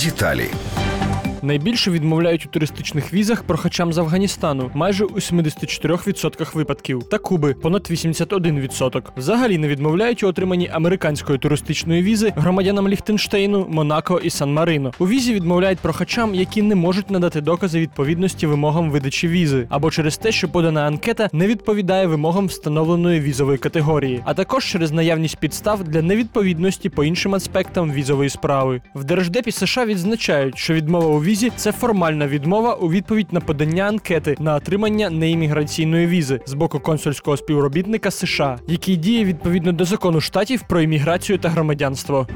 Деталі. Найбільше відмовляють у туристичних візах прохачам з Афганістану майже у 74% випадків, та Куби понад 81%. Взагалі не відмовляють у отриманні американської туристичної візи громадянам Ліхтенштейну, Монако і Сан-Марино. У візі відмовляють прохачам, які не можуть надати докази відповідності вимогам видачі візи, або через те, що подана анкета не відповідає вимогам встановленої візової категорії, а також через наявність підстав для невідповідності по іншим аспектам візової справи. В Держдепі США відзначають, що відмова у візі це формальна відмова у відповідь на подання анкети на отримання неімміграційної візи з боку консульського співробітника США, який діє відповідно до закону штатів про імміграцію та громадянство.